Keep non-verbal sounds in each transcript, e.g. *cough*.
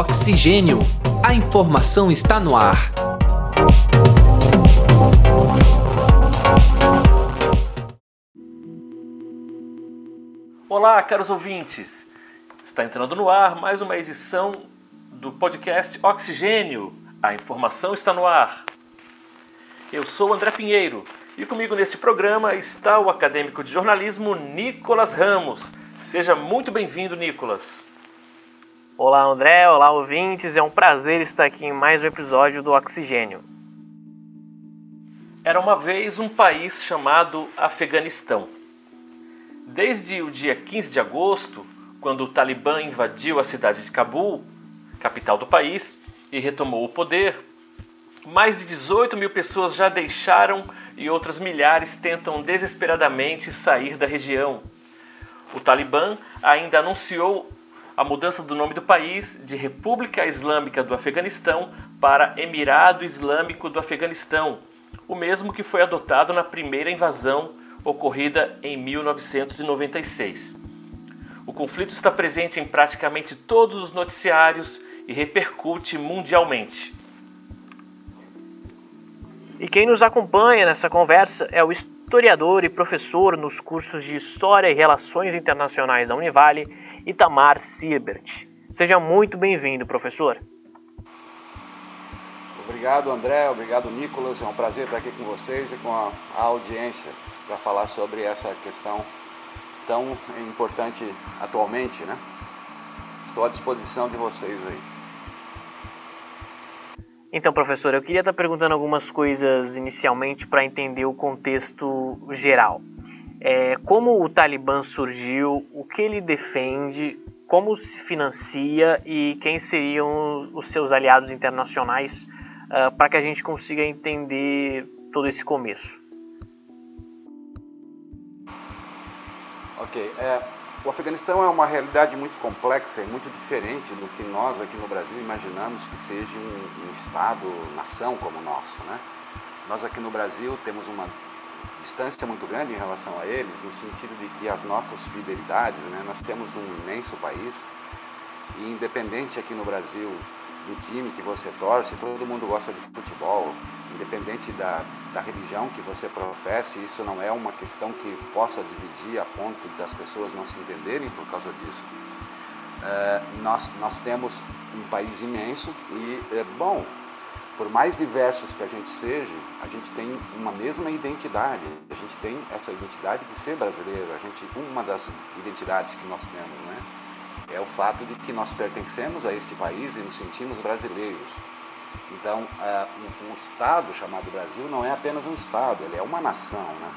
Oxigênio. A informação está no ar. Olá, caros ouvintes. Está entrando no ar mais uma edição do podcast Oxigênio. A informação está no ar. Eu sou André Pinheiro e comigo neste programa está o acadêmico de jornalismo Nicolas Ramos. Seja muito bem-vindo, Nicolas. Olá, André. Olá, ouvintes. É um prazer estar aqui em mais um episódio do Oxigênio. Era uma vez um país chamado Afeganistão. Desde o dia 15 de agosto, quando o Talibã invadiu a cidade de Cabul, capital do país, e retomou o poder, mais de 18 mil pessoas já deixaram e outras milhares tentam desesperadamente sair da região. O Talibã ainda anunciou a mudança do nome do país de República Islâmica do Afeganistão para Emirado Islâmico do Afeganistão, o mesmo que foi adotado na primeira invasão ocorrida em 1996. O conflito está presente em praticamente todos os noticiários e repercute mundialmente. E quem nos acompanha nessa conversa é o historiador e professor nos cursos de História e Relações Internacionais da Univale Itamar Siebert. Seja muito bem-vindo, professor. Obrigado, André. Obrigado, Nicolas. É um prazer estar aqui com vocês e com a, a audiência para falar sobre essa questão tão importante atualmente, né? Estou à disposição de vocês aí. Então, professor, eu queria estar perguntando algumas coisas inicialmente para entender o contexto geral. É, como o Talibã surgiu, o que ele defende, como se financia e quem seriam os seus aliados internacionais uh, para que a gente consiga entender todo esse começo. Ok. É, o Afeganistão é uma realidade muito complexa e muito diferente do que nós aqui no Brasil imaginamos que seja um, um Estado-nação como o nosso. Né? Nós aqui no Brasil temos uma distância muito grande em relação a eles, no sentido de que as nossas fidelidades, né, nós temos um imenso país e independente aqui no Brasil do time que você torce, todo mundo gosta de futebol, independente da, da religião que você professe, isso não é uma questão que possa dividir a ponto das pessoas não se entenderem por causa disso. É, nós, nós temos um país imenso e, é, bom, por mais diversos que a gente seja, a gente tem uma mesma identidade. A gente tem essa identidade de ser brasileiro. A gente, uma das identidades que nós temos, né, é o fato de que nós pertencemos a este país e nos sentimos brasileiros. Então, um, um, Estado chamado Brasil não é apenas um Estado, ele é uma nação. Né?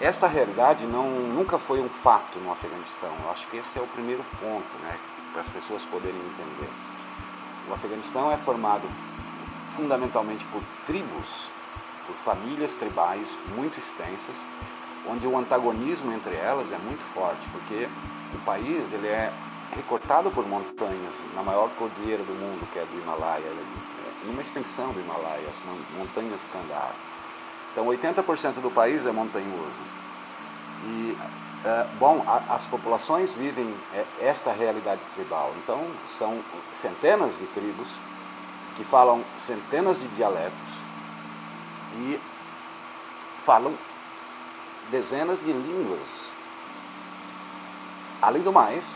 Esta realidade não, nunca foi um fato no Afeganistão. Eu acho que esse é o primeiro ponto né, para as pessoas poderem entender. O Afeganistão é formado fundamentalmente por tribos, por famílias tribais muito extensas, onde o antagonismo entre elas é muito forte, porque o país ele é recortado por montanhas na maior cordilheira do mundo, que é do Himalaia, é numa extensão do Himalaia, as montanhas Kandahar. Então 80% do país é montanhoso. E, é, bom, as populações vivem é, esta realidade tribal. Então são centenas de tribos que falam centenas de dialetos e falam dezenas de línguas. Além do mais,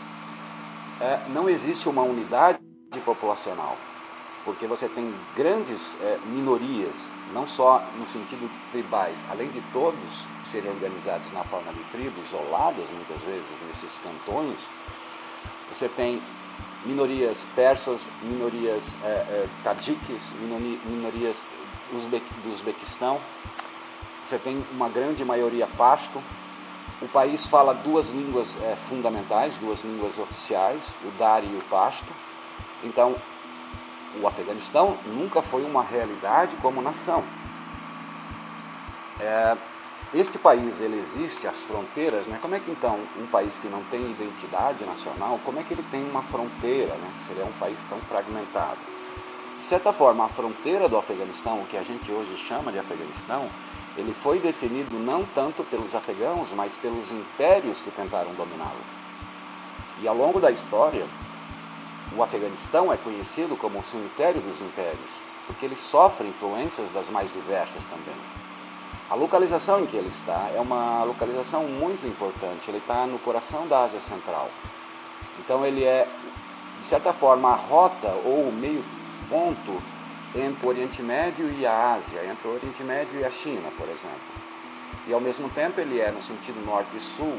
é, não existe uma unidade populacional, porque você tem grandes é, minorias, não só no sentido tribais, além de todos serem organizados na forma de tribos, isoladas muitas vezes nesses cantões, você tem minorias persas, minorias é, é, minorias do Uzbequistão. Você tem uma grande maioria pasto. O país fala duas línguas é, fundamentais, duas línguas oficiais, o Dari e o pasto. Então, o Afeganistão nunca foi uma realidade como nação. É, este país ele existe, as fronteiras, né? como é que então um país que não tem identidade nacional, como é que ele tem uma fronteira, né? seria um país tão fragmentado? De certa forma, a fronteira do Afeganistão, o que a gente hoje chama de Afeganistão, ele foi definido não tanto pelos afegãos, mas pelos impérios que tentaram dominá-lo. E ao longo da história, o Afeganistão é conhecido como o cemitério dos impérios, porque ele sofre influências das mais diversas também. A localização em que ele está é uma localização muito importante. Ele está no coração da Ásia Central. Então ele é, de certa forma, a rota ou o meio ponto entre o Oriente Médio e a Ásia, entre o Oriente Médio e a China, por exemplo. E ao mesmo tempo ele é, no sentido norte e sul,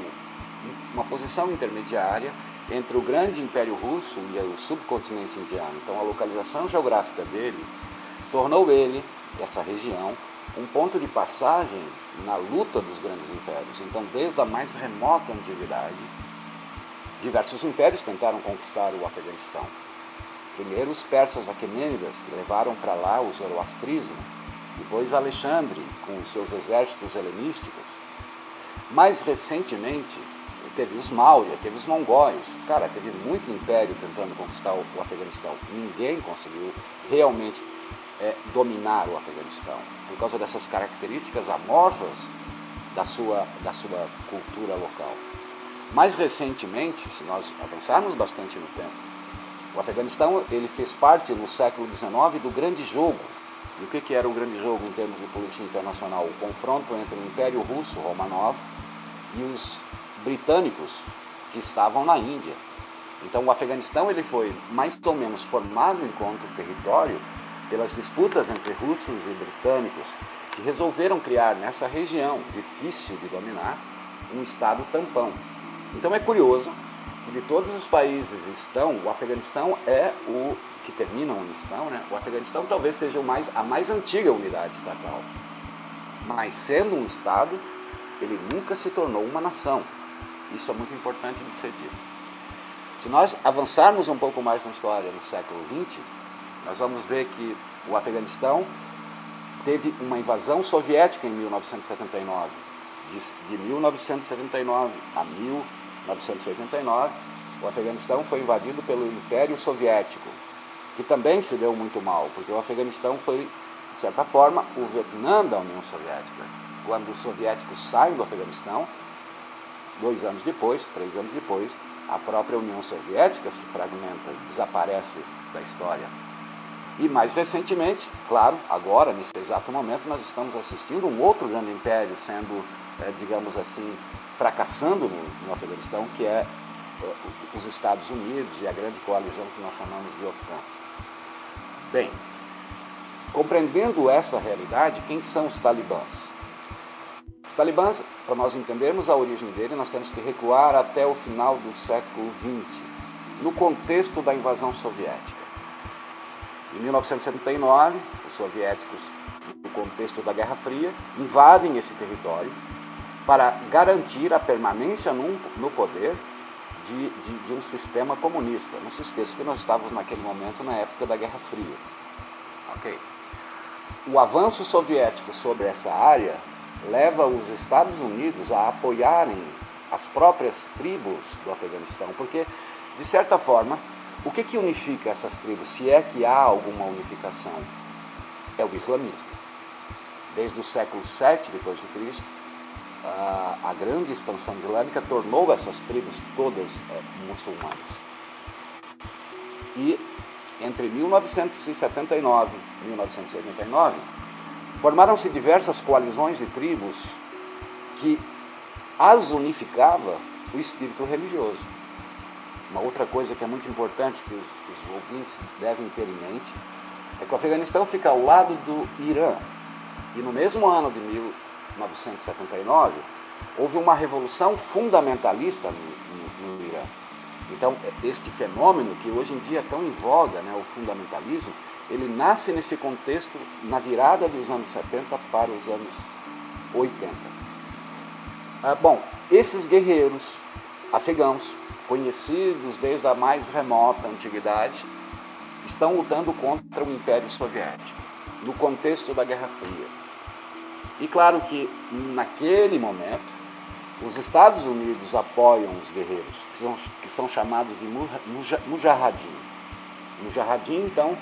uma posição intermediária entre o grande Império Russo e o subcontinente indiano. Então a localização geográfica dele tornou ele, essa região, um ponto de passagem na luta dos grandes impérios. Então, desde a mais remota antiguidade, diversos impérios tentaram conquistar o Afeganistão. Primeiro os persas aquemênidas, que levaram para lá o zoroastrismo, depois Alexandre, com os seus exércitos helenísticos. Mais recentemente, teve os Maurya, teve os mongóis. Cara, teve muito império tentando conquistar o Afeganistão. Ninguém conseguiu realmente é, dominar o Afeganistão, por causa dessas características amorfas da sua, da sua cultura local. Mais recentemente, se nós avançarmos bastante no tempo, o Afeganistão ele fez parte no século XIX do grande jogo. E o que, que era o grande jogo em termos de política internacional? O confronto entre o Império Russo, Romanov, e os britânicos que estavam na Índia. Então o Afeganistão ele foi mais ou menos formado enquanto território pelas disputas entre russos e britânicos que resolveram criar nessa região difícil de dominar um estado tampão. Então é curioso que de todos os países estão, o Afeganistão é o que termina onde estão, né? O Afeganistão talvez seja mais, a mais antiga unidade estatal. Mas sendo um estado, ele nunca se tornou uma nação. Isso é muito importante de ser dito. Se nós avançarmos um pouco mais na história no século XX, nós vamos ver que o Afeganistão teve uma invasão soviética em 1979. De, 1979 a 1989, o Afeganistão foi invadido pelo Império Soviético, que também se deu muito mal, porque o Afeganistão foi, de certa forma, o Vietnã da União Soviética. Quando os soviéticos saem do Afeganistão, dois anos depois, três anos depois, a própria União Soviética se fragmenta, desaparece da história. E mais recentemente, claro, agora, nesse exato momento, nós estamos assistindo um outro grande império sendo, é, digamos assim, fracassando no, no Afeganistão, que é, é os Estados Unidos e a grande coalizão que nós chamamos de OTAN. Bem, compreendendo essa realidade, quem são os talibãs? Os talibãs, para nós entendermos a origem dele, nós temos que recuar até o final do século XX, no contexto da invasão soviética. Em 1979, os soviéticos, no contexto da Guerra Fria, invadem esse território para garantir a permanência no, no poder de, de, de, um sistema comunista. Não se esqueça que nós estávamos naquele momento na época da Guerra Fria. O avanço soviético sobre essa área leva os Estados Unidos a apoiarem as próprias tribos do Afeganistão, porque, de certa forma, o que, que unifica essas tribos, se é que há alguma unificação? É o islamismo. Desde o século VII depois de Cristo, a, grande expansão islâmica tornou essas tribos todas é, muçulmanas. E entre 1979 e 1989, formaram-se diversas coalizões de tribos que as unificava o espírito religioso. Uma outra coisa que é muito importante que os, os ouvintes devem ter em mente é que o Afeganistão fica ao lado do Irã. E no mesmo ano de 1979, houve uma revolução fundamentalista no, no, no Irã. Então, este fenômeno que hoje em dia é tão em voga, né, o fundamentalismo, ele nasce nesse contexto na virada dos anos 70 para os anos 80. Ah, bom, esses guerreiros afegãos conhecidos desde a mais remota antiguidade, estão lutando contra o Império Soviético, no contexto da Guerra Fria. E claro que, naquele momento, os Estados Unidos apoiam os guerreiros, que são, que são chamados de Mujahideen. Mujahideen, então,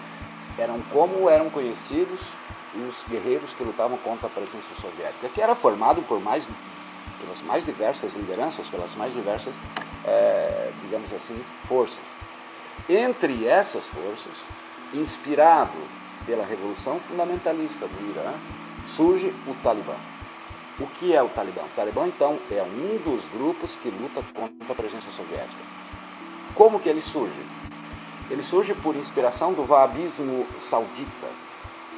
eram como eram conhecidos os guerreiros que lutavam contra a presença soviética, que era formado por mais pelas mais diversas lideranças, pelas mais diversas, é, digamos assim, forças. Entre essas forças, inspirado pela Revolução Fundamentalista do Irã, surge o Talibã. O que é o Talibã? O Talibã, então, é um dos grupos que luta contra a presença soviética. Como que ele surge? Ele surge por inspiração do wahabismo saudita.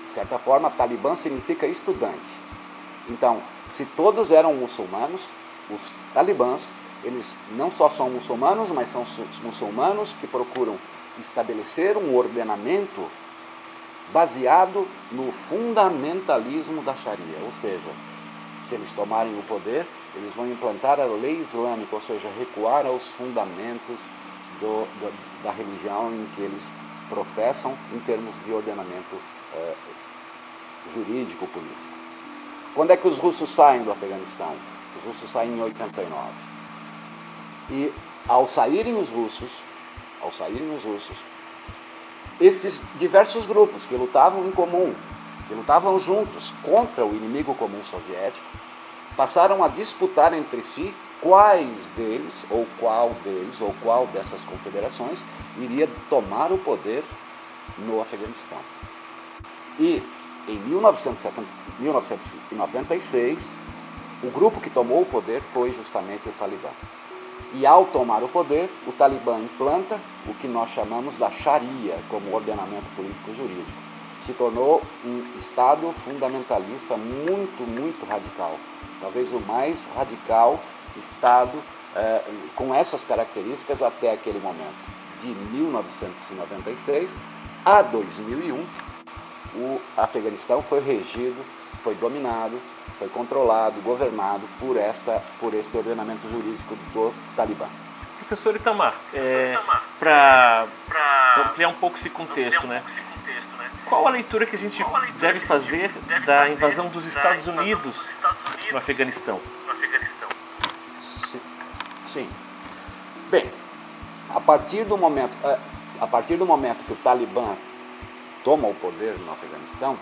De certa forma, Talibã significa estudante. Então, se todos eram muçulmanos, os talibãs, eles não só são muçulmanos, mas são muçulmanos que procuram estabelecer um ordenamento baseado no fundamentalismo da Sharia, ou seja, se eles tomarem o poder, eles vão implantar a lei islâmica, ou seja, recuar aos fundamentos do, do, da religião em que eles professam em termos de ordenamento eh, jurídico político. Quando é que os russos saem do Afeganistão? Os russos saem em 89. E ao saírem os russos, ao saírem os russos, esses diversos grupos que lutavam em comum, que lutavam juntos contra o inimigo comum soviético, passaram a disputar entre si quais deles, ou qual deles, ou qual dessas confederações iria tomar o poder no Afeganistão. E em 1996, o grupo que tomou o poder foi justamente o Talibã. E ao tomar o poder, o Talibã implanta o que nós chamamos da Sharia como ordenamento político jurídico. Se tornou um Estado fundamentalista muito, muito radical. Talvez o mais radical Estado eh, com essas características até aquele momento. De 1996 a 2001, o Afeganistão foi regido, foi dominado foi controlado, governado por, esta, por este ordenamento jurídico do Talibã. Professor Itamar, é, para ampliar um pouco esse contexto, né? Qual a leitura que a gente deve fazer da invasão dos Estados Unidos no Afeganistão? Sim. Sim. Bem, a partir do momento, é, a partir do momento que o Talibã toma o poder no Afeganistão,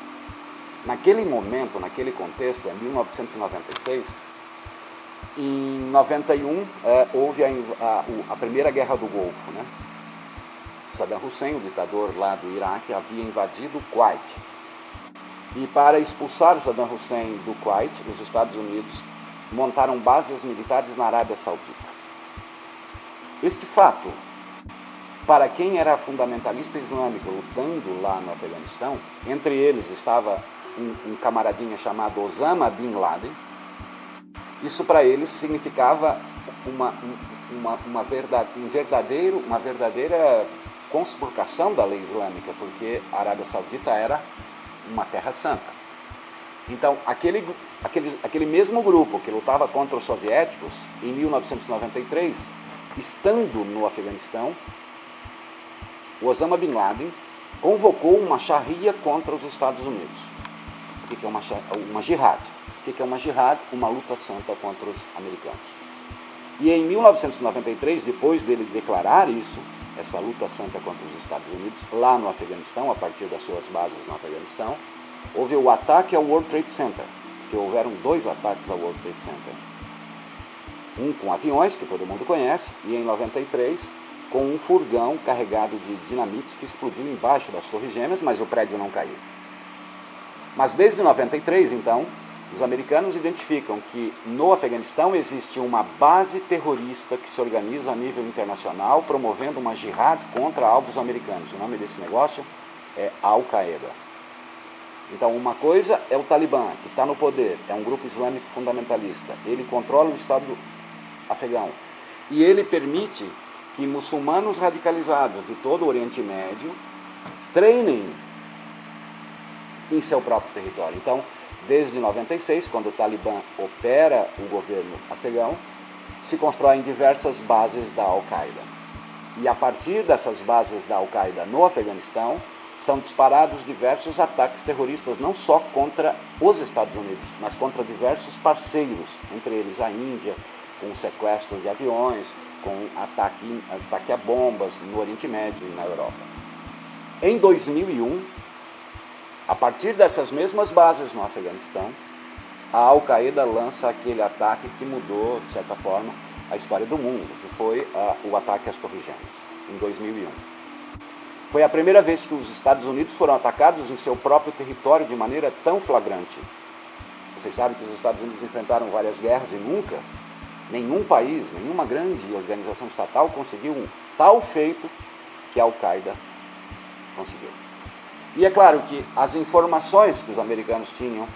Naquele momento, naquele contexto, em 1996, em 91 é, houve a, a, a, primeira guerra do Golfo. Né? Saddam Hussein, o ditador lá do Iraque, havia invadido o Kuwait. E para expulsar Saddam Hussein do Kuwait, os Estados Unidos montaram bases militares na Arábia Saudita. Este fato, para quem era fundamentalista islâmico lutando lá no Afeganistão, entre eles estava um, um camaradinha chamado Osama Bin Laden. Isso para eles significava uma, uma, uma, verdade, um verdadeiro, uma verdadeira conspurcação da lei islâmica, porque a Arábia Saudita era uma terra santa. Então, aquele, aquele, aquele mesmo grupo que lutava contra os soviéticos, em 1993, estando no Afeganistão, Osama Bin Laden convocou uma charria contra os Estados Unidos. O que é uma, uma jihad? O que é uma jihad? Uma luta santa contra os americanos. E em 1993, depois dele declarar isso, essa luta santa contra os Estados Unidos, lá no Afeganistão, a partir das suas bases no Afeganistão, houve o ataque ao World Trade Center, que houveram dois ataques ao World Trade Center. Um com aviões, que todo mundo conhece, e em 93 com um furgão carregado de dinamites que explodiu embaixo das Torres Gêmeas, mas o prédio não caiu. Mas desde 93, então, os americanos identificam que no Afeganistão existe uma base terrorista que se organiza a nível internacional, promovendo uma jihad contra alvos americanos. O nome desse negócio é Al-Qaeda. Então, uma coisa é o Talibã, que está no poder, é um grupo islâmico fundamentalista. Ele controla o Estado afegão. E ele permite que muçulmanos radicalizados de todo o Oriente Médio treinem em seu próprio território. Então, desde 96, quando o Talibã opera o governo afegão, se constroem diversas bases da Al-Qaeda. E a partir dessas bases da Al-Qaeda no Afeganistão, são disparados diversos ataques terroristas, não só contra os Estados Unidos, mas contra diversos parceiros, entre eles a Índia, com sequestro de aviões, com ataque, ataque a bombas no Oriente Médio e na Europa. Em 2001, a partir dessas mesmas bases no Afeganistão, a Al-Qaeda lança aquele ataque que mudou, de certa forma, a história do mundo, que foi uh, o ataque às Torres Gêmeas, em 2001. Foi a primeira vez que os Estados Unidos foram atacados em seu próprio território de maneira tão flagrante. Vocês sabem que os Estados Unidos enfrentaram várias guerras e nunca nenhum país, nenhuma grande organização estatal conseguiu um tal feito que a Al-Qaeda conseguiu. E é claro que as informações que os americanos tinham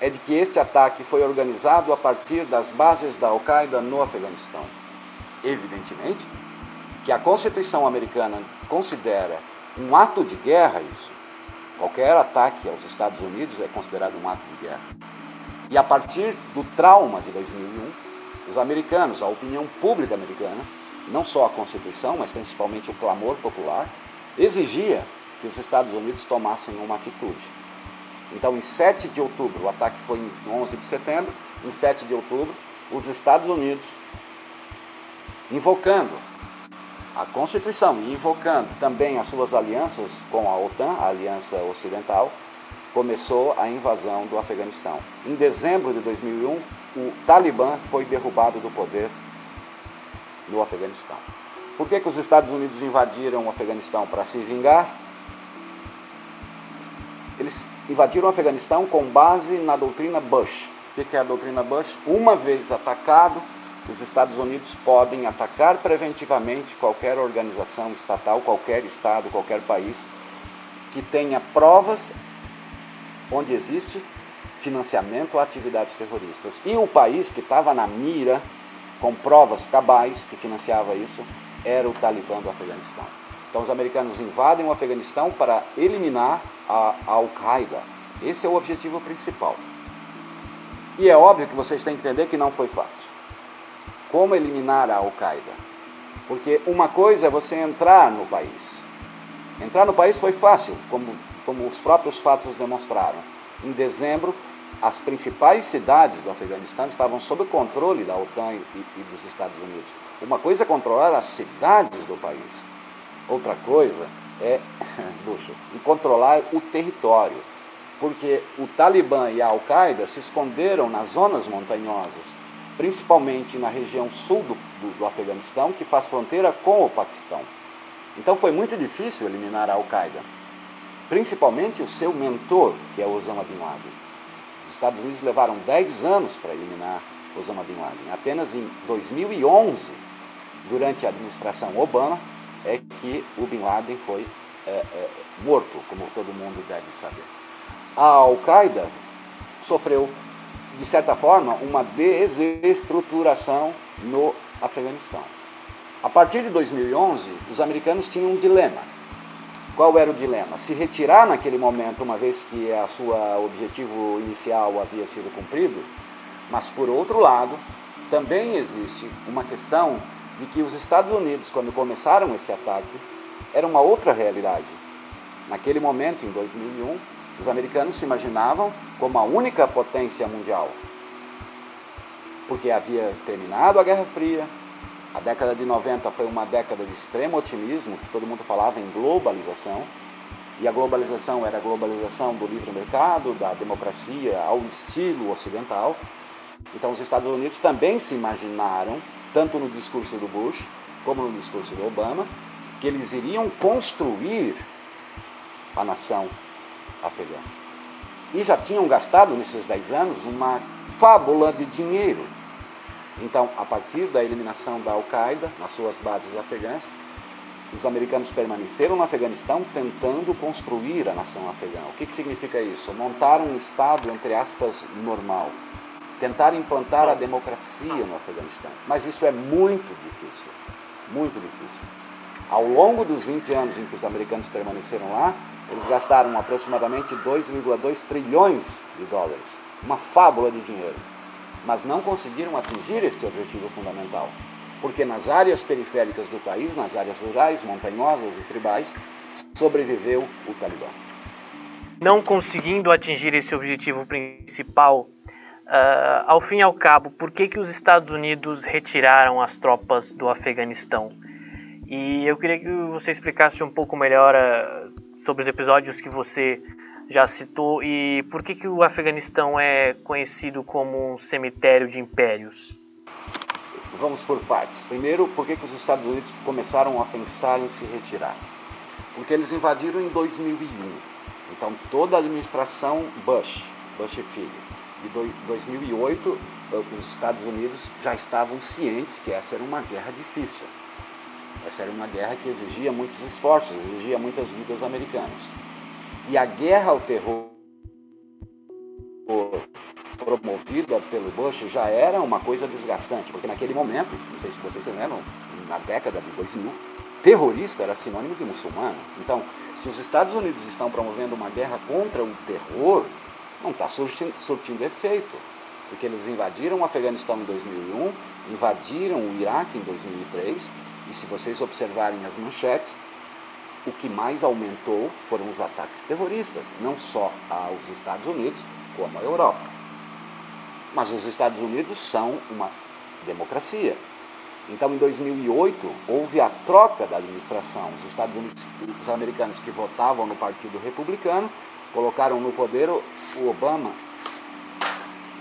é de que este ataque foi organizado a partir das bases da Al-Qaeda no Afeganistão. Evidentemente que a Constituição americana considera um ato de guerra isso. Qualquer ataque aos Estados Unidos é considerado um ato de guerra. E a partir do trauma de 2001, os americanos, a opinião pública americana, não só a Constituição, mas principalmente o clamor popular, exigia que os Estados Unidos tomassem uma atitude. Então, em 7 de outubro, o ataque foi em 11 de setembro, em 7 de outubro, os Estados Unidos, invocando a Constituição e invocando também as suas alianças com a OTAN, a Aliança Ocidental, começou a invasão do Afeganistão. Em dezembro de 2001, o Talibã foi derrubado do poder no Afeganistão. Por que, que os Estados Unidos invadiram o Afeganistão? Para se vingar? Eles invadiram o Afeganistão com base na doutrina Bush. O que é a doutrina Bush? Uma vez atacado, os Estados Unidos podem atacar preventivamente qualquer organização estatal, qualquer estado, qualquer país que tenha provas onde existe financiamento a atividades terroristas. E o país que estava na mira, com provas cabais que financiava isso, era o Talibã do Afeganistão. Então os americanos invadem o Afeganistão para eliminar a Al-Qaeda. Esse é o objetivo principal. E é óbvio que vocês têm que entender que não foi fácil. Como eliminar a Al-Qaeda? Porque uma coisa é você entrar no país. Entrar no país foi fácil, como, como os próprios fatos demonstraram. Em dezembro, as principais cidades do Afeganistão estavam sob controle da OTAN e, e dos Estados Unidos. Uma coisa é controlar as cidades do país, outra coisa é *laughs* bucho, e controlar o território. Porque o Talibã e a Al-Qaeda se esconderam nas zonas montanhosas, principalmente na região sul do, do, do Afeganistão, que faz fronteira com o Paquistão. Então foi muito difícil eliminar a Al-Qaeda, principalmente o seu mentor, que é Osama Bin Laden. Estados Unidos levaram 10 anos para eliminar Osama Bin Laden. Apenas em 2011, durante a administração Obama, é que o Bin Laden foi é, é, morto, como todo mundo deve saber. A Al-Qaeda sofreu, de certa forma, uma desestruturação no Afeganistão. A partir de 2011, os americanos tinham um dilema qual era o dilema? Se retirar naquele momento, uma vez que a sua objetivo inicial havia sido cumprido, mas por outro lado, também existe uma questão de que os Estados Unidos, quando começaram esse ataque, era uma outra realidade. Naquele momento, em 2001, os americanos se imaginavam como a única potência mundial, porque havia terminado a Guerra Fria, a década de 90 foi uma década de extremo otimismo, que todo mundo falava em globalização. E a globalização era a globalização do livre mercado, da democracia ao estilo ocidental. Então os Estados Unidos também se imaginaram, tanto no discurso do Bush como no discurso do Obama, que eles iriam construir a nação afegã. E já tinham gastado nesses 10 anos uma fábula de dinheiro então, a partir da eliminação da Al-Qaeda nas suas bases afegãs, os americanos permaneceram no Afeganistão tentando construir a nação afegã. O que, que significa isso? Montar um Estado, entre aspas, normal. Tentar implantar a democracia no Afeganistão. Mas isso é muito difícil. Muito difícil. Ao longo dos 20 anos em que os americanos permaneceram lá, eles gastaram aproximadamente 2,2 trilhões de dólares. Uma fábula de dinheiro mas não conseguiram atingir este objetivo fundamental, porque nas áreas periféricas do país, nas áreas rurais, montanhosas e tribais, sobreviveu o Talibã. Não conseguindo atingir esse objetivo principal, uh, ao fim e ao cabo, por que, que os Estados Unidos retiraram as tropas do Afeganistão? E eu queria que você explicasse um pouco melhor uh, sobre os episódios que você já citou e por que, que o Afeganistão é conhecido como um cemitério de impérios? Vamos por partes. Primeiro, por que, que os Estados Unidos começaram a pensar em se retirar? Porque eles invadiram em 2001. Então toda a administração Bush, Bush filho, de 2008, os Estados Unidos já estavam cientes que essa era uma guerra difícil. Essa era uma guerra que exigia muitos esforços, exigia muitas vidas americanas. E a guerra ao terror promovida pelo Bush já era uma coisa desgastante, porque naquele momento, não sei se vocês se lembram, na década de 2000, terrorista era sinônimo de muçulmano. Então, se os Estados Unidos estão promovendo uma guerra contra o terror, não está surtindo, surtindo efeito, porque eles invadiram o Afeganistão em 2001, invadiram o Iraque em 2003, e se vocês observarem as manchetes, o que mais aumentou foram os ataques terroristas, não só aos Estados Unidos, como à Europa. Mas os Estados Unidos são uma democracia. Então, em 2008, houve a troca da administração. Os Estados Unidos, os americanos que votavam no Partido Republicano, colocaram no poder o Obama,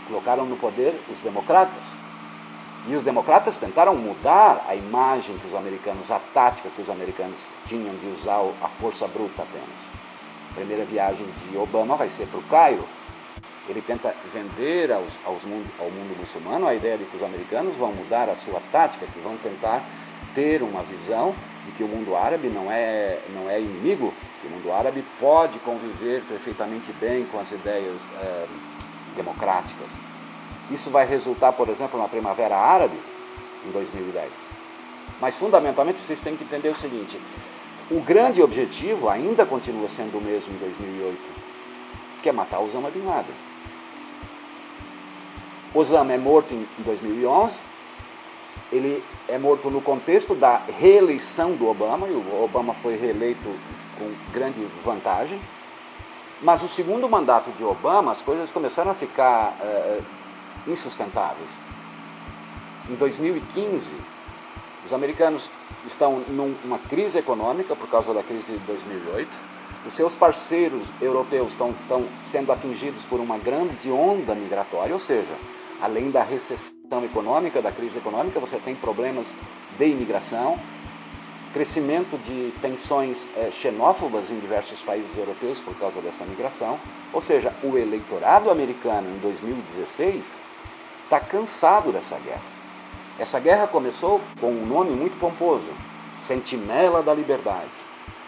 colocaram no poder os democratas. E os democratas tentaram mudar a imagem que os americanos, a tática que os americanos tinham de usar a força bruta apenas. A primeira viagem de Obama vai ser para o Cairo, ele tenta vender aos, aos mundo, ao mundo muçulmano a ideia de que os americanos vão mudar a sua tática, que vão tentar ter uma visão de que o mundo árabe não é, não é inimigo, que o mundo árabe pode conviver perfeitamente bem com as ideias é, democráticas. Isso vai resultar, por exemplo, na Primavera Árabe em 2010. Mas fundamentalmente vocês têm que entender o seguinte: o grande objetivo ainda continua sendo o mesmo em 2008, que é matar Osama Bin Laden. Osama é morto em 2011. Ele é morto no contexto da reeleição do Obama, e o Obama foi reeleito com grande vantagem. Mas o segundo mandato de Obama, as coisas começaram a ficar é, insustentáveis. Em 2015, os americanos estão numa crise econômica por causa da crise de 2008. Os seus parceiros europeus estão, estão sendo atingidos por uma grande onda migratória, ou seja, além da recessão econômica, da crise econômica, você tem problemas de imigração, crescimento de tensões é, xenófobas em diversos países europeus por causa dessa migração. Ou seja, o eleitorado americano em 2016 está cansado dessa guerra. Essa guerra começou com um nome muito pomposo, Sentinela da Liberdade.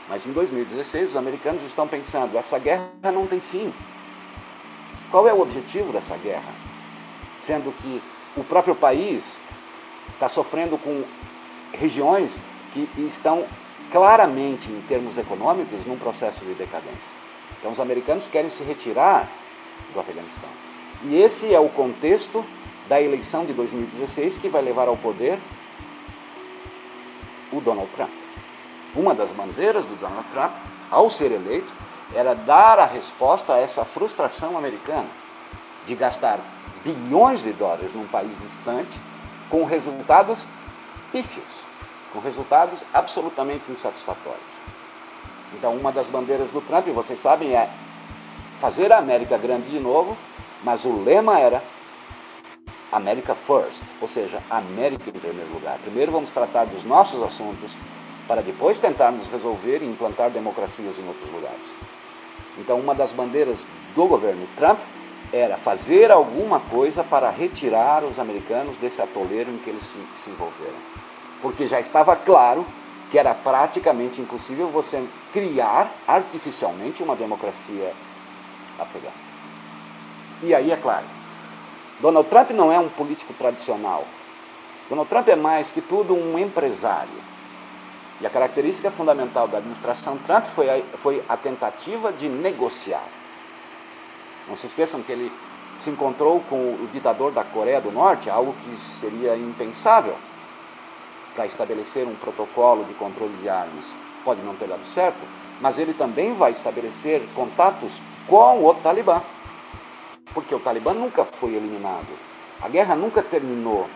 Mas em 2016 os americanos estão pensando, essa guerra não tem fim. Qual é o objetivo dessa guerra? sendo que o próprio país está sofrendo com regiões que estão claramente, em termos econômicos, num processo de decadência. Então, os americanos querem se retirar do Afeganistão. E esse é o contexto da eleição de 2016 que vai levar ao poder o Donald Trump. Uma das bandeiras do Donald Trump, ao ser eleito, era dar a resposta a essa frustração americana de gastar bilhões de dólares num país distante, com resultados pífios, com resultados absolutamente insatisfatórios. Então, uma das bandeiras do Trump, vocês sabem, é fazer a América grande de novo, mas o lema era America First, ou seja, América em primeiro lugar. Primeiro vamos tratar dos nossos assuntos, para depois tentarmos resolver e implantar democracias em outros lugares. Então, uma das bandeiras do governo Trump era fazer alguma coisa para retirar os americanos desse atoleiro em que eles se, se envolveram. Porque já estava claro que era praticamente impossível você criar artificialmente uma democracia afegã. E aí, é claro, Donald Trump não é um político tradicional. Donald Trump é mais que tudo um empresário. E a característica fundamental da administração Trump foi a, foi a tentativa de negociar. Não se esqueçam que ele se encontrou com o ditador da Coreia do Norte, algo que seria impensável para estabelecer um protocolo de controle de armas. Pode não ter dado certo, mas ele também vai estabelecer contatos com o Talibã. Porque o Talibã nunca foi eliminado. A guerra nunca terminou.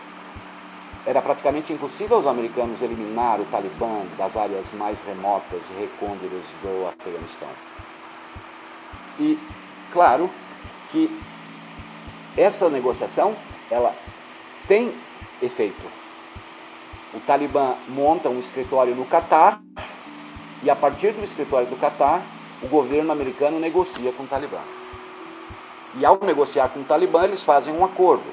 Era praticamente impossível os americanos eliminar o Talibã das áreas mais remotas e recônditas do Afeganistão. E Claro que essa negociação ela tem efeito. O Talibã monta um escritório no Catar E a partir do escritório do Catar, o governo americano negocia com o Talibã. E ao negociar com o Talibã, eles fazem um acordo.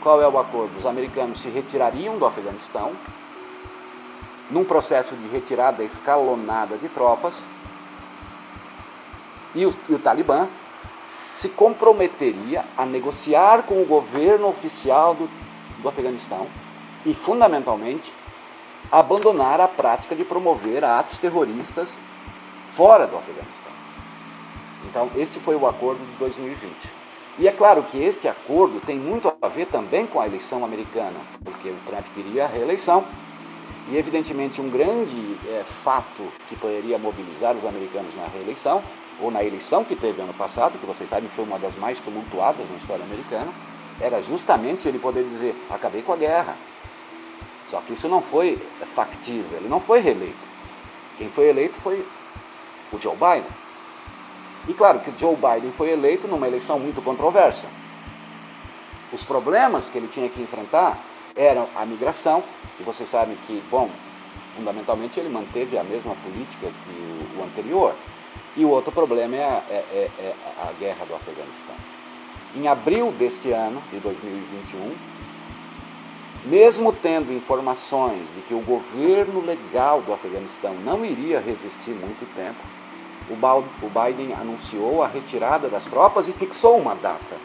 Qual é o acordo? Os americanos se retirariam do Afeganistão, num processo de retirada escalonada de tropas, e o, e o Talibã se comprometeria a negociar com o governo oficial do, do Afeganistão e, fundamentalmente, abandonar a prática de promover atos terroristas fora do Afeganistão. Então, este foi o acordo de 2020. E é claro que este acordo tem muito a ver também com a eleição americana, porque o Trump queria a reeleição. E, evidentemente, um grande é, fato que poderia mobilizar os americanos na reeleição, ou na eleição que teve ano passado, que vocês sabem foi uma das mais tumultuadas na história americana, era justamente ele poder dizer: acabei com a guerra. Só que isso não foi factível, ele não foi reeleito. Quem foi eleito foi o Joe Biden. E claro que Joe Biden foi eleito numa eleição muito controversa. Os problemas que ele tinha que enfrentar eram a migração, e vocês sabem que, bom, fundamentalmente ele manteve a mesma política que o, anterior. E o outro problema é a, é, é, é a guerra do Afeganistão. Em abril deste ano, de 2021, mesmo tendo informações de que o governo legal do Afeganistão não iria resistir muito tempo, o Biden anunciou a retirada das tropas e fixou uma data,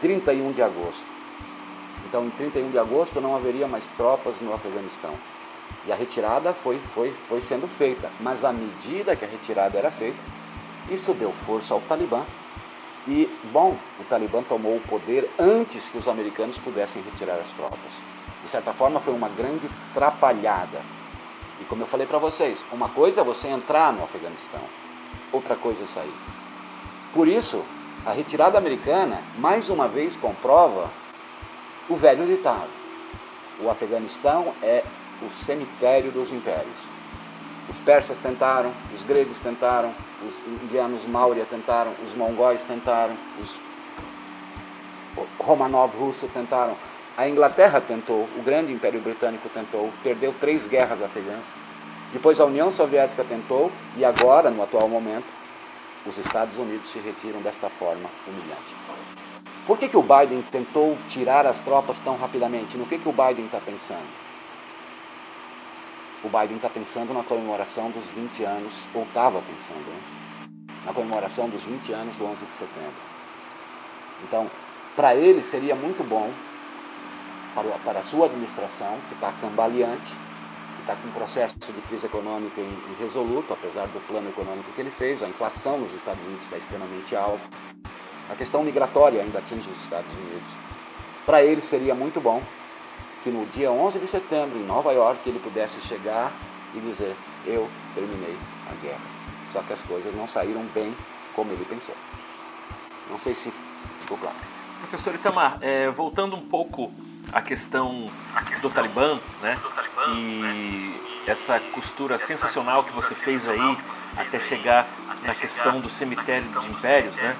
31 de agosto. Então, em 31 de agosto não haveria mais tropas no Afeganistão. E a retirada foi, foi, foi sendo feita. Mas à medida que a retirada era feita, isso deu força ao Talibã. E, bom, o Talibã tomou o poder antes que os americanos pudessem retirar as tropas. De certa forma, foi uma grande trapalhada e como eu falei para vocês, uma coisa é você entrar no Afeganistão, outra coisa é sair. Por isso, a retirada americana, mais uma vez, comprova o velho ditado: o Afeganistão é o cemitério dos impérios. Os persas tentaram, os gregos tentaram, os indianos Maurya tentaram, os mongóis tentaram, os Romanov russo tentaram. A Inglaterra tentou, o grande Império Britânico tentou, perdeu três guerras afegãs. Depois a União Soviética tentou e agora, no atual momento, os Estados Unidos se retiram desta forma humilhante. Por que, que o Biden tentou tirar as tropas tão rapidamente? No que, que o Biden está pensando? O Biden está pensando na comemoração dos 20 anos, ou estava pensando, né? na comemoração dos 20 anos do 11 de setembro. Então, para ele seria muito bom para, para a sua administração, que está cambaleante, que está com um processo de crise econômica irresoluto, apesar do plano econômico que ele fez, a inflação nos Estados Unidos está extremamente alta, a questão migratória ainda atinge os Estados Unidos. Para ele seria muito bom que no dia 11 de setembro, em Nova York, ele pudesse chegar e dizer: Eu terminei a guerra. Só que as coisas não saíram bem como ele pensou. Não sei se ficou claro. Professor Itamar, é, voltando um pouco a questão do Talibã, né? E essa costura sensacional que você fez aí até chegar na questão do cemitério de impérios, né?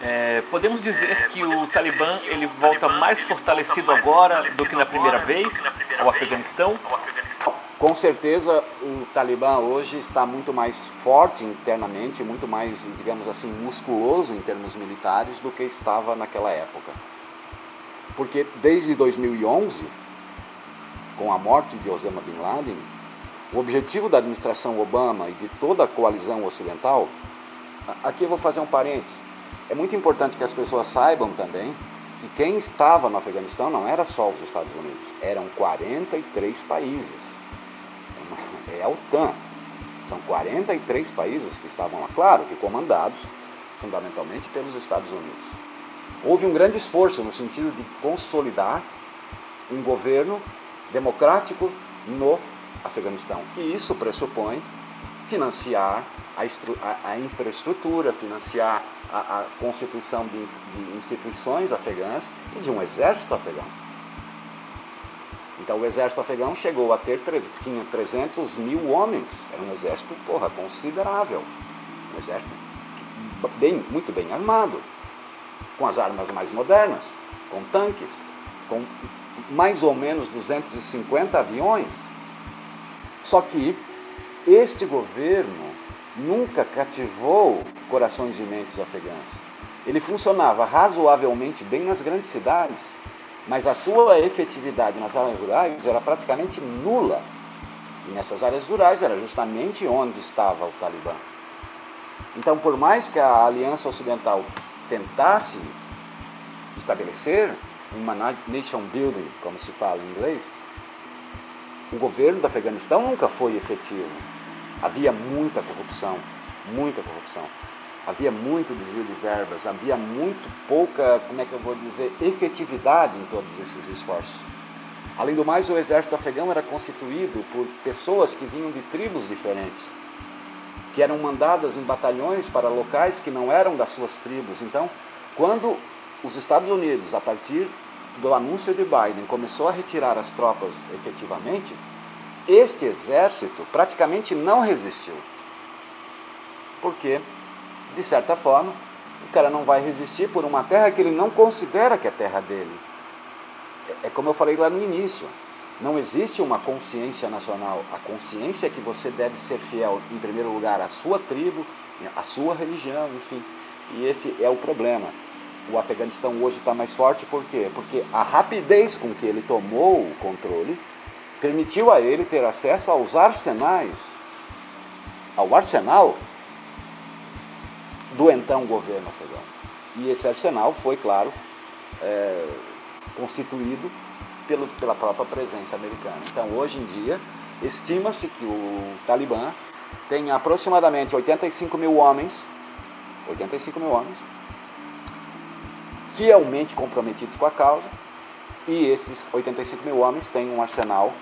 É, podemos dizer que o Talibã ele volta mais fortalecido agora do que na primeira vez ao Afeganistão? Com certeza o Talibã hoje está muito mais forte internamente, muito mais, digamos assim, musculoso em termos militares do que estava naquela época. Porque desde 2011, com a morte de Osama Bin Laden, o objetivo da administração Obama e de toda a coalizão ocidental, aqui eu vou fazer um parênteses, é muito importante que as pessoas saibam também que quem estava no Afeganistão não era só os Estados Unidos, eram 43 países. É a OTAN. São 43 países que estavam lá, claro que comandados fundamentalmente pelos Estados Unidos houve um grande esforço no sentido de consolidar um governo democrático no Afeganistão. E isso pressupõe financiar a, a, a infraestrutura, financiar a, a constituição de, de, instituições afegãs e de um exército afegão. Então o exército afegão chegou a ter, tinha 300 mil homens, era um exército, porra, considerável, um exército bem, muito bem armado com as armas mais modernas, com tanques, com mais ou menos 250 aviões. Só que este governo nunca cativou corações e mentes afegãs. Ele funcionava razoavelmente bem nas grandes cidades, mas a sua efetividade nas áreas rurais era praticamente nula. E nessas áreas rurais era justamente onde estava o Talibã. Então, por mais que a Aliança Ocidental tentasse estabelecer uma nation building, como se fala em inglês, o governo do Afeganistão nunca foi efetivo. Havia muita corrupção, muita corrupção. Havia muito desvio de verbas, havia muito pouca, como é que eu vou dizer, efetividade em todos esses esforços. Além do mais, o exército afegão era constituído por pessoas que vinham de tribos diferentes, que eram mandadas em batalhões para locais que não eram das suas tribos. Então, quando os Estados Unidos, a partir do anúncio de Biden, começou a retirar as tropas efetivamente, este exército praticamente não resistiu. Porque, de certa forma, o cara não vai resistir por uma terra que ele não considera que é terra dele. É, é como eu falei lá no início. Não existe uma consciência nacional. A consciência é que você deve ser fiel, em primeiro lugar, à sua tribo, à sua religião, enfim. E esse é o problema. O Afeganistão hoje está mais forte por quê? Porque a rapidez com que ele tomou o controle permitiu a ele ter acesso aos arsenais, ao arsenal do então governo afegão. E esse arsenal foi, claro, é, constituído pelo, pela própria presença americana. Então, hoje em dia, estima-se que o Talibã tem aproximadamente 85 mil homens, 85 mil homens, fielmente comprometidos com a causa, e esses 85 mil homens têm um arsenal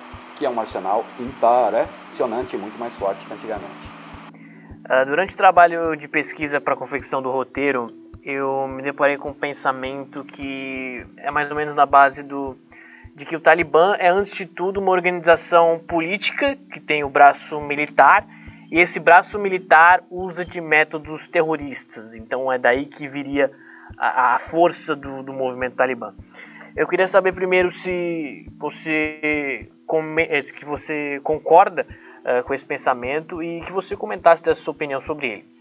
que é um arsenal impressionante e muito mais forte que antigamente. Uh, durante o trabalho de pesquisa para a confecção do roteiro, eu me deparei com um pensamento que é mais ou menos na base do de que o Talibã é antes de tudo uma organização política que tem o braço militar e esse braço militar usa de métodos terroristas. Então é daí que viria a, a força do, do movimento Talibã. Eu queria saber primeiro se você, que você concorda uh, com esse pensamento e que você comentasse a sua opinião sobre ele.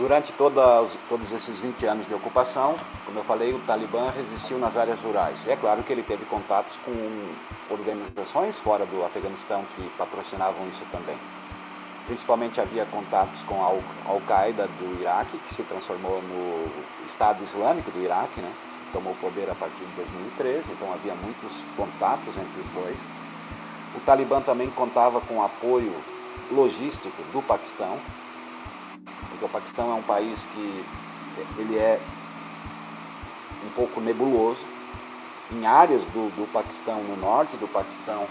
Durante todas, todos esses 20 anos de ocupação, como eu falei, o Talibã resistiu nas áreas rurais. E é claro que ele teve contatos com organizações fora do Afeganistão que patrocinavam isso também. Principalmente havia contatos com a Al-Qaeda do Iraque, que se transformou no Estado Islâmico do Iraque, né? tomou poder a partir de 2013, então havia muitos contatos entre os dois. O Talibã também contava com apoio logístico do Paquistão, porque o Paquistão é um país que ele é um pouco nebuloso. Em áreas do, do Paquistão, no norte do Paquistão,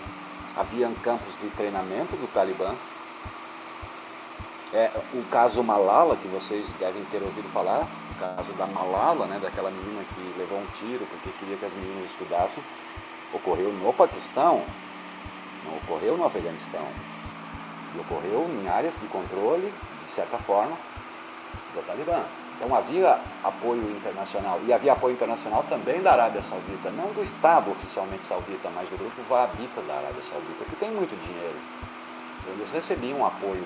havia campos de treinamento do Talibã. É, o caso Malala, que vocês devem ter ouvido falar, o caso da Malala, né, daquela menina que levou um tiro porque queria que as meninas estudassem, ocorreu no Paquistão, não ocorreu no Afeganistão. E ocorreu em áreas de controle, de certa forma, do Talibã. Então havia apoio internacional. E havia apoio internacional também da Arábia Saudita, não do Estado oficialmente saudita, mas do grupo Wahhabita da Arábia Saudita, que tem muito dinheiro. Eles recebiam apoio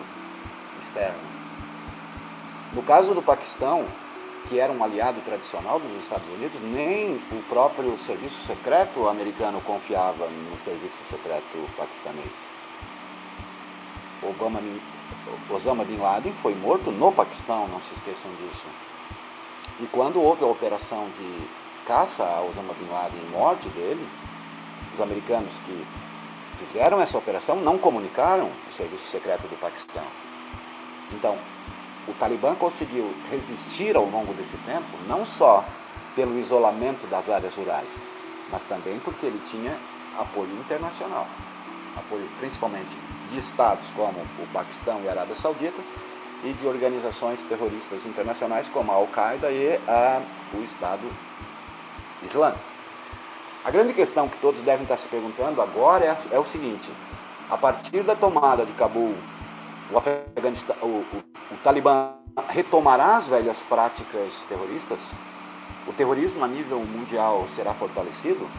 externo. No caso do Paquistão, que era um aliado tradicional dos Estados Unidos, nem o próprio serviço secreto americano confiava no serviço secreto paquistanês. Obama, Osama Bin Laden foi morto no Paquistão, não se esqueçam disso. E quando houve a operação de caça a Osama Bin Laden e morte dele, os americanos que fizeram essa operação não comunicaram o serviço secreto do Paquistão. Então, o Talibã conseguiu resistir ao longo desse tempo, não só pelo isolamento das áreas rurais, mas também porque ele tinha apoio internacional, apoio principalmente de estados como o Paquistão e a Arábia Saudita e de organizações terroristas internacionais como a Al-Qaeda e a, o Estado Islâmico. A grande questão que todos devem estar se perguntando agora é, é o seguinte: a partir da tomada de Cabul o, Afeganistão, o, o, o Talibã retomará as velhas práticas terroristas? O terrorismo a nível mundial será fortalecido?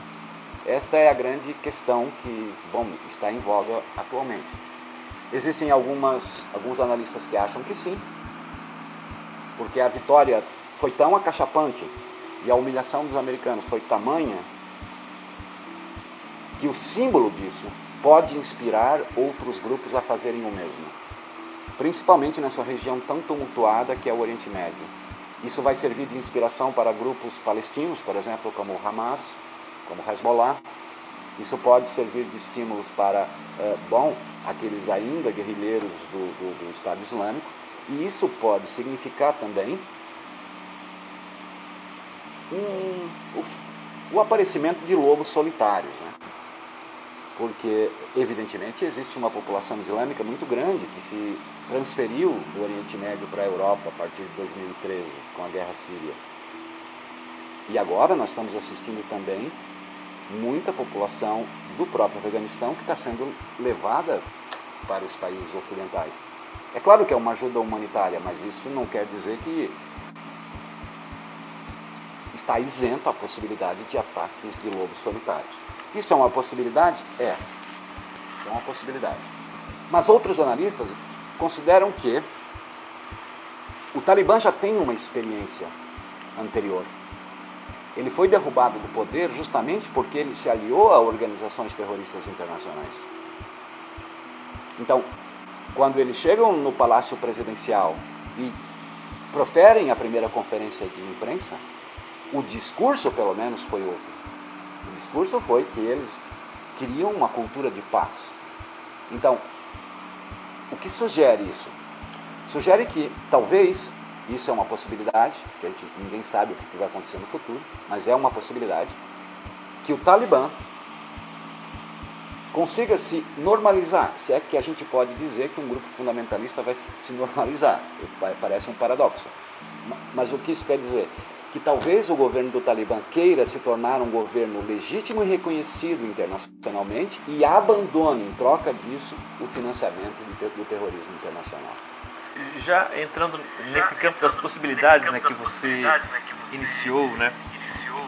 Esta é a grande questão que, bom, está em voga atualmente. Existem algumas, alguns analistas que acham que sim, porque a vitória foi tão acachapante e a humilhação dos americanos foi tamanha que o símbolo disso pode inspirar outros grupos a fazerem o mesmo, principalmente nessa região tão tumultuada que é o Oriente Médio. Isso vai servir de inspiração para grupos palestinos, por exemplo, como o Hamas, como Hezbollah. Isso pode servir de estímulos para, é, bom, aqueles ainda guerrilheiros do, do, do Estado Islâmico. E isso pode significar também um, o, o aparecimento de lobos solitários. Né? porque evidentemente existe uma população islâmica muito grande que se transferiu do Oriente Médio para a Europa a partir de 2013 com a guerra síria. E agora nós estamos assistindo também muita população do próprio Afeganistão que está sendo levada para os países ocidentais. É claro que é uma ajuda humanitária, mas isso não quer dizer que está isento a possibilidade de ataques de lobos solitários. Isso é uma possibilidade? É. Isso é uma possibilidade. Mas outros analistas consideram que o Talibã já tem uma experiência anterior. Ele foi derrubado do poder justamente porque ele se aliou a organizações terroristas internacionais. Então, quando eles chegam no palácio presidencial e proferem a primeira conferência de imprensa, o discurso, pelo menos, foi outro. O discurso foi que eles queriam uma cultura de paz. Então, o que sugere isso? Sugere que talvez, isso é uma possibilidade, que gente, ninguém sabe o que vai acontecer no futuro, mas é uma possibilidade, que o Talibã consiga se normalizar, se é que a gente pode dizer que um grupo fundamentalista vai se normalizar. Parece um paradoxo. Mas o que isso quer dizer? que talvez o governo do Talibã queira se tornar um governo legítimo e reconhecido internacionalmente e abandone, em troca disso, o financiamento do terrorismo internacional. Já entrando nesse campo das possibilidades né, que você iniciou, né,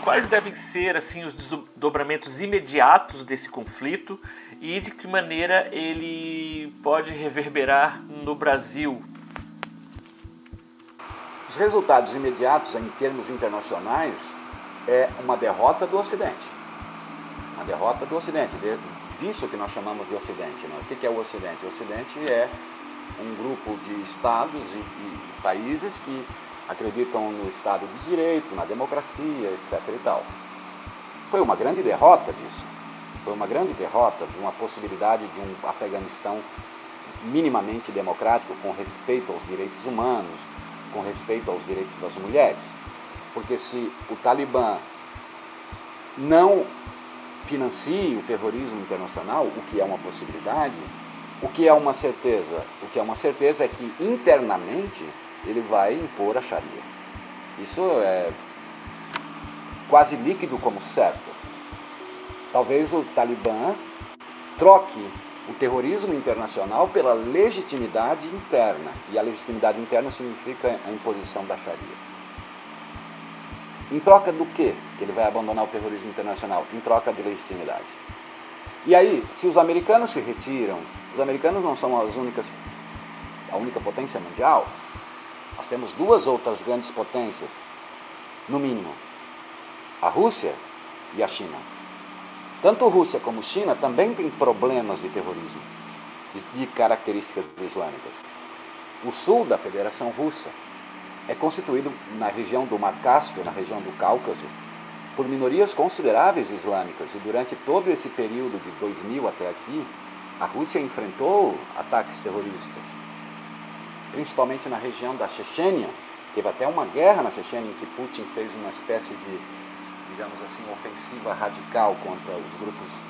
quais devem ser assim os desdobramentos imediatos desse conflito e de que maneira ele pode reverberar no Brasil os resultados imediatos em termos internacionais é uma derrota do Ocidente. Uma derrota do Ocidente, disso que nós chamamos de Ocidente. Né? O que é o Ocidente? O Ocidente é um grupo de estados e, e países que acreditam no Estado de Direito, na democracia, etc. E tal. Foi uma grande derrota disso. Foi uma grande derrota de uma possibilidade de um Afeganistão minimamente democrático, com respeito aos direitos humanos, com respeito aos direitos das mulheres. Porque se o Talibã não financia o terrorismo internacional, o que é uma possibilidade, o que é uma certeza? O que é uma certeza é que internamente ele vai impor a Sharia. Isso é quase líquido como certo. Talvez o Talibã troque o terrorismo internacional pela legitimidade interna. E a legitimidade interna significa a imposição da Sharia. Em troca do quê que ele vai abandonar o terrorismo internacional? Em troca de legitimidade. E aí, se os americanos se retiram, os americanos não são as únicas, a única potência mundial, nós temos duas outras grandes potências, no mínimo, a Rússia e a China. Tanto Rússia como China também têm problemas de terrorismo de características islâmicas. O sul da Federação Russa é constituído na região do Mar Cáspio, na região do Cáucaso, por minorias consideráveis islâmicas e durante todo esse período de 2000 até aqui, a Rússia enfrentou ataques terroristas, principalmente na região da Chechênia. Teve até uma guerra na Chechênia em que Putin fez uma espécie de digamos assim, ofensiva radical contra os grupos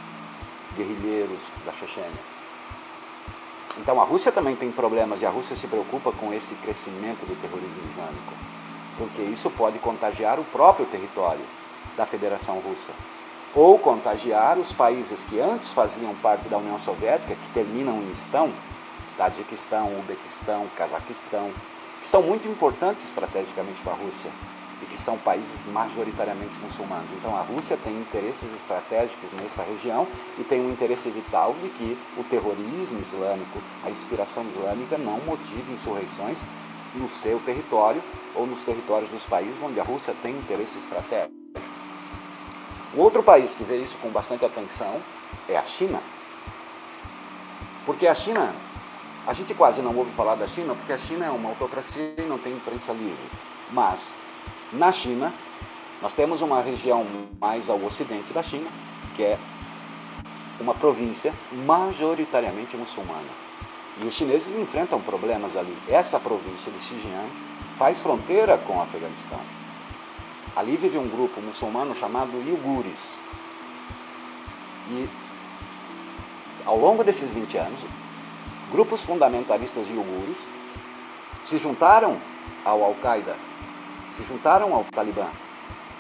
guerrilheiros da Chechênia. Então a Rússia também tem problemas e a Rússia se preocupa com esse crescimento do terrorismo islâmico, porque isso pode contagiar o próprio território da Federação Russa ou contagiar os países que antes faziam parte da União Soviética, que terminam em estão, Tadiquistão, Uzbequistão, Cazaquistão, que são muito importantes estrategicamente para a Rússia e que são países majoritariamente muçulmanos. Então a Rússia tem interesses estratégicos nessa região e tem um interesse vital de que o terrorismo islâmico, a inspiração islâmica não motive insurreições no seu território ou nos territórios dos países onde a Rússia tem interesse estratégico. O outro país que vê isso com bastante atenção é a China. Porque a China, a gente quase não ouve falar da China porque a China é uma autocracia e não tem imprensa livre. Mas na China, nós temos uma região mais ao ocidente da China, que é uma província majoritariamente muçulmana. E os chineses enfrentam problemas ali. Essa província de Xinjiang faz fronteira com o Afeganistão. Ali vive um grupo muçulmano chamado Uigures. E ao longo desses 20 anos, grupos fundamentalistas uigures se juntaram ao Al-Qaeda se juntaram ao Talibã.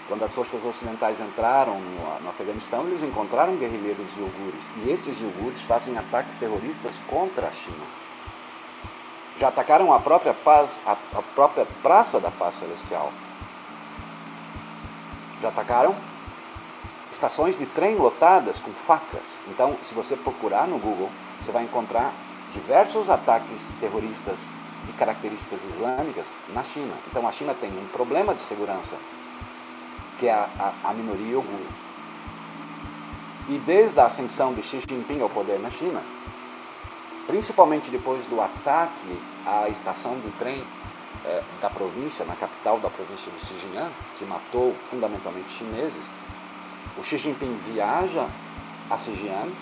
Quando as forças ocidentais entraram no, no Afeganistão, eles encontraram guerrilheiros iogures. E esses iogures fazem ataques terroristas contra a China. Já atacaram a própria, paz, a, a própria Praça da Paz Celestial. Já atacaram estações de trem lotadas com facas. Então, se você procurar no Google, você vai encontrar diversos ataques terroristas de características islâmicas na China. Então a China tem um problema de segurança, que é a, a, a minoria iogura. E desde a ascensão de Xi Jinping ao poder na China, principalmente depois do ataque à estação de trem é, da província, na capital da província do Xinjiang, que matou fundamentalmente chineses, o Xi Jinping viaja a Xinjiang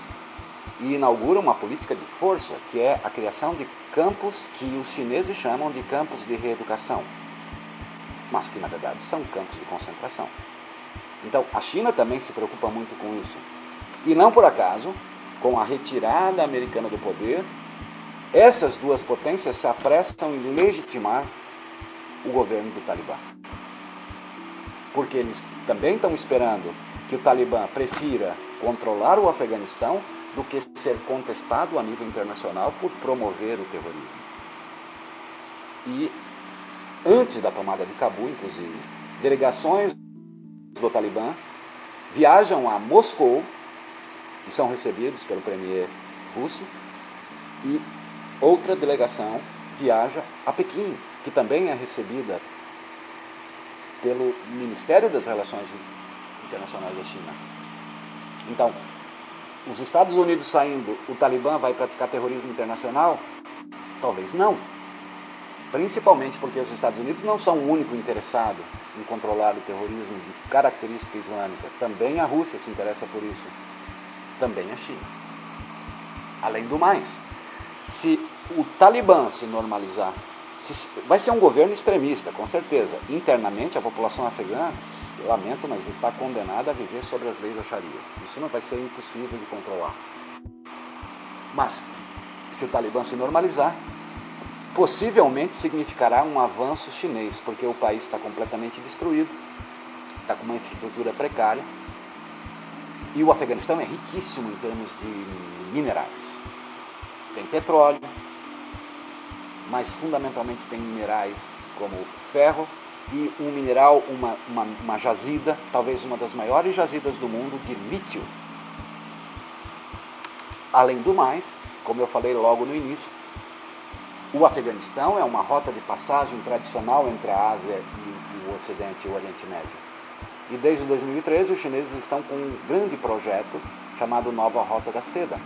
e inaugura uma política de força, que é a criação de campos que os chineses chamam de campos de reeducação, mas que na verdade são campos de concentração. Então a China também se preocupa muito com isso. E não por acaso, com a retirada americana do poder, essas duas potências se apressam em legitimar o governo do Talibã. Porque eles também estão esperando que o Talibã prefira controlar o Afeganistão do que ser contestado a nível internacional por promover o terrorismo. E antes da tomada de Cabul, inclusive, delegações do Talibã viajam a Moscou e são recebidos pelo premier russo e outra delegação viaja a Pequim, que também é recebida pelo Ministério das Relações Internacionais da China. Então, os Estados Unidos saindo, o Talibã vai praticar terrorismo internacional? Talvez não. Principalmente porque os Estados Unidos não são o único interessado em controlar o terrorismo de característica islâmica. Também a Rússia se interessa por isso. Também a China. Além do mais, se o Talibã se normalizar, vai ser um governo extremista, com certeza. Internamente, a população afegã lamento, mas está condenada a viver sobre as leis da Sharia. Isso não vai ser impossível de controlar. Mas, se o Talibã se normalizar, possivelmente significará um avanço chinês, porque o país está completamente destruído, está com uma infraestrutura precária, e o Afeganistão é riquíssimo em termos de minerais. Tem petróleo, mas fundamentalmente tem minerais como ferro, e um mineral, uma, uma, uma jazida, talvez uma das maiores jazidas do mundo, de lítio. Além do mais, como eu falei logo no início, o Afeganistão é uma rota de passagem tradicional entre a Ásia e, o Ocidente e o Oriente Médio. E desde 2013 os chineses estão com um grande projeto chamado Nova Rota da Seda,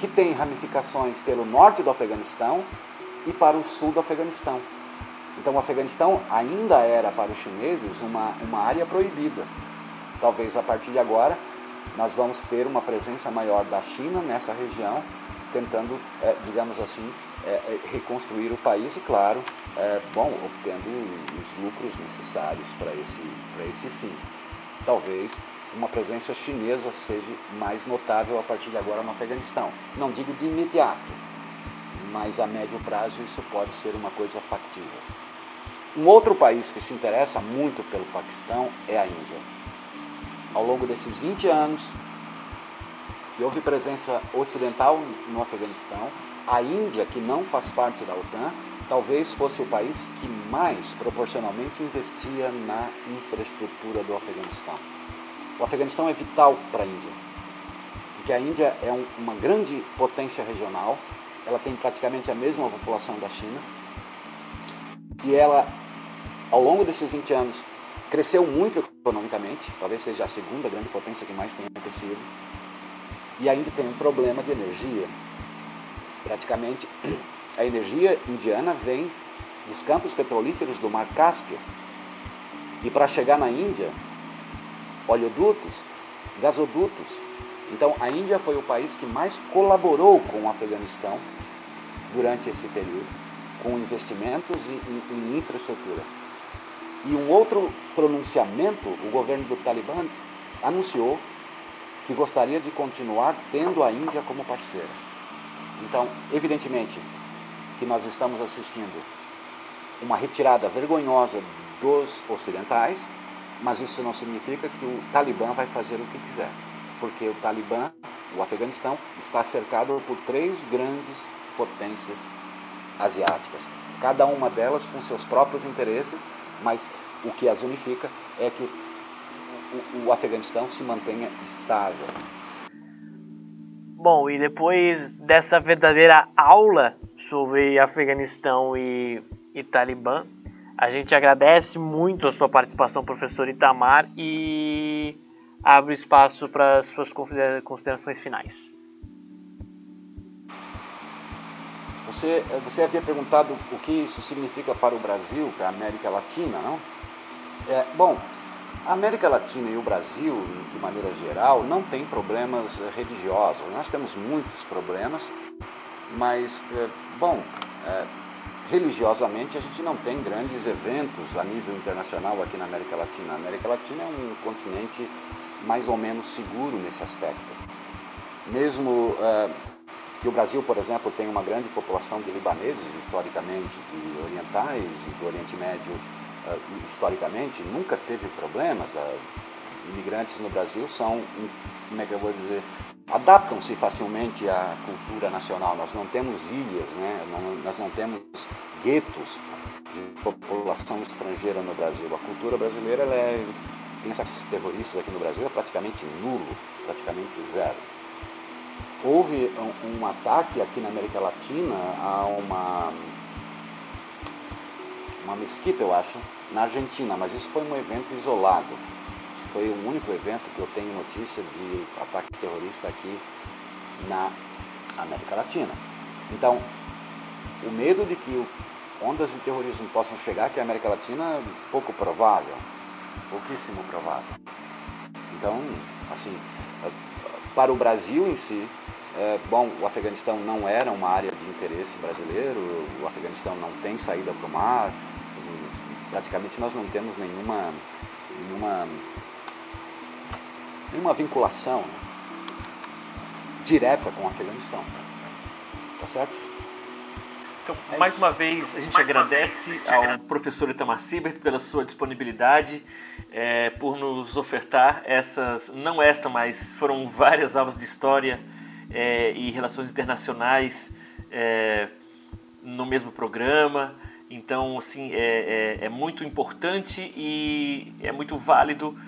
que tem ramificações pelo norte do Afeganistão e para o sul do Afeganistão. Então o Afeganistão ainda era para os chineses uma, uma área proibida. Talvez a partir de agora nós vamos ter uma presença maior da China nessa região, tentando, é, digamos assim, é, é, reconstruir o país e, claro, é, bom, obtendo os lucros necessários para esse, para esse fim. Talvez uma presença chinesa seja mais notável a partir de agora no Afeganistão. Não digo de imediato, mas a médio prazo isso pode ser uma coisa factível. Um outro país que se interessa muito pelo Paquistão é a Índia. Ao longo desses 20 anos que houve presença ocidental no Afeganistão, a Índia, que não faz parte da OTAN, talvez fosse o país que mais proporcionalmente investia na infraestrutura do Afeganistão. O Afeganistão é vital para a Índia, porque a Índia é um, uma grande potência regional, ela tem praticamente a mesma população da China, e ela, ao longo desses 20 anos, cresceu muito economicamente, talvez seja a segunda grande potência que mais tem crescido, e ainda tem um problema de energia. Praticamente a energia indiana vem dos campos petrolíferos do Mar Cáspio. E para chegar na Índia, oleodutos, gasodutos. Então a Índia foi o país que mais colaborou com o Afeganistão durante esse período, com investimentos em, infraestrutura. E um outro pronunciamento, o governo do Talibã anunciou que gostaria de continuar tendo a Índia como parceira. Então, evidentemente que nós estamos assistindo uma retirada vergonhosa dos ocidentais, mas isso não significa que o Talibã vai fazer o que quiser, porque o Talibã, o Afeganistão, está cercado por três grandes potências asiáticas, cada uma delas com seus próprios interesses, mas o que as unifica é que o, Afeganistão se mantenha estável. Bom, e depois dessa verdadeira aula sobre Afeganistão e, e Talibã, a gente agradece muito a sua participação, professor Itamar, e abre espaço para as suas considerações finais. Você, você havia perguntado o que isso significa para o Brasil, para a América Latina, não? É, bom, a América Latina e o Brasil, de maneira geral, não tem problemas religiosos. Nós temos muitos problemas, mas, é, bom, é, religiosamente a gente não tem grandes eventos a nível internacional aqui na América Latina. A América Latina é um continente mais ou menos seguro nesse aspecto. Mesmo é, que o Brasil, por exemplo, tem uma grande população de libaneses, historicamente, de orientais e do Oriente Médio ah, historicamente, nunca teve problemas. Ah, imigrantes no Brasil são, como é que eu vou dizer, adaptam-se facilmente à cultura nacional. Nós não temos ilhas, né? nós não temos guetos de população estrangeira no Brasil. A cultura brasileira é, esses terroristas aqui no Brasil é praticamente nulo, praticamente zero. Houve um, um ataque aqui na América Latina a uma uma mesquita, eu acho, na Argentina, mas isso foi um evento isolado. Isso foi o único evento que eu tenho notícia de ataque terrorista aqui na América Latina. Então, o medo de que ondas de terrorismo possam chegar aqui à América Latina é pouco provável, pouquíssimo provável. Então, assim, para o Brasil em si, é, bom, o Afeganistão não era uma área de interesse brasileiro, o Afeganistão não tem saída para o mar, praticamente nós não temos nenhuma, nenhuma, nenhuma vinculação direta com o Afeganistão. Tá certo? Então, é mais uma vez, a gente agradece ao professor Itamar Siebert pela sua disponibilidade, é, por nos ofertar essas, não esta, mas foram várias aulas de História é, e Relações Internacionais é, no mesmo programa. Então, assim, é, é, é muito importante e é muito válido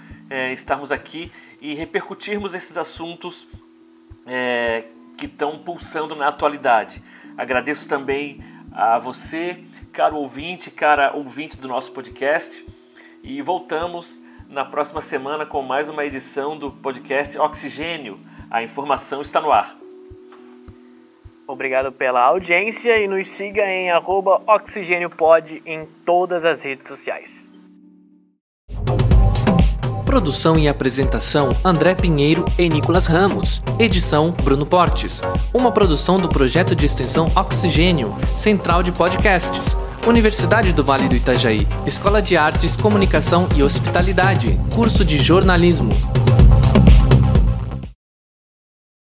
estarmos aqui e repercutirmos esses assuntos que estão pulsando na atualidade. Agradeço também a você, caro ouvinte, cara ouvinte do nosso podcast, e voltamos na próxima semana com mais uma edição do podcast Oxigênio. A informação está no ar. Obrigado pela audiência e nos siga em oxigêniopod em todas as redes sociais. Produção e apresentação André Pinheiro e Nicolas Ramos. Edição Bruno Portes. Uma produção do projeto de extensão Oxigênio, Central de Podcasts. Universidade do Vale do Itajaí, Escola de Artes, Comunicação e Hospitalidade, curso de jornalismo.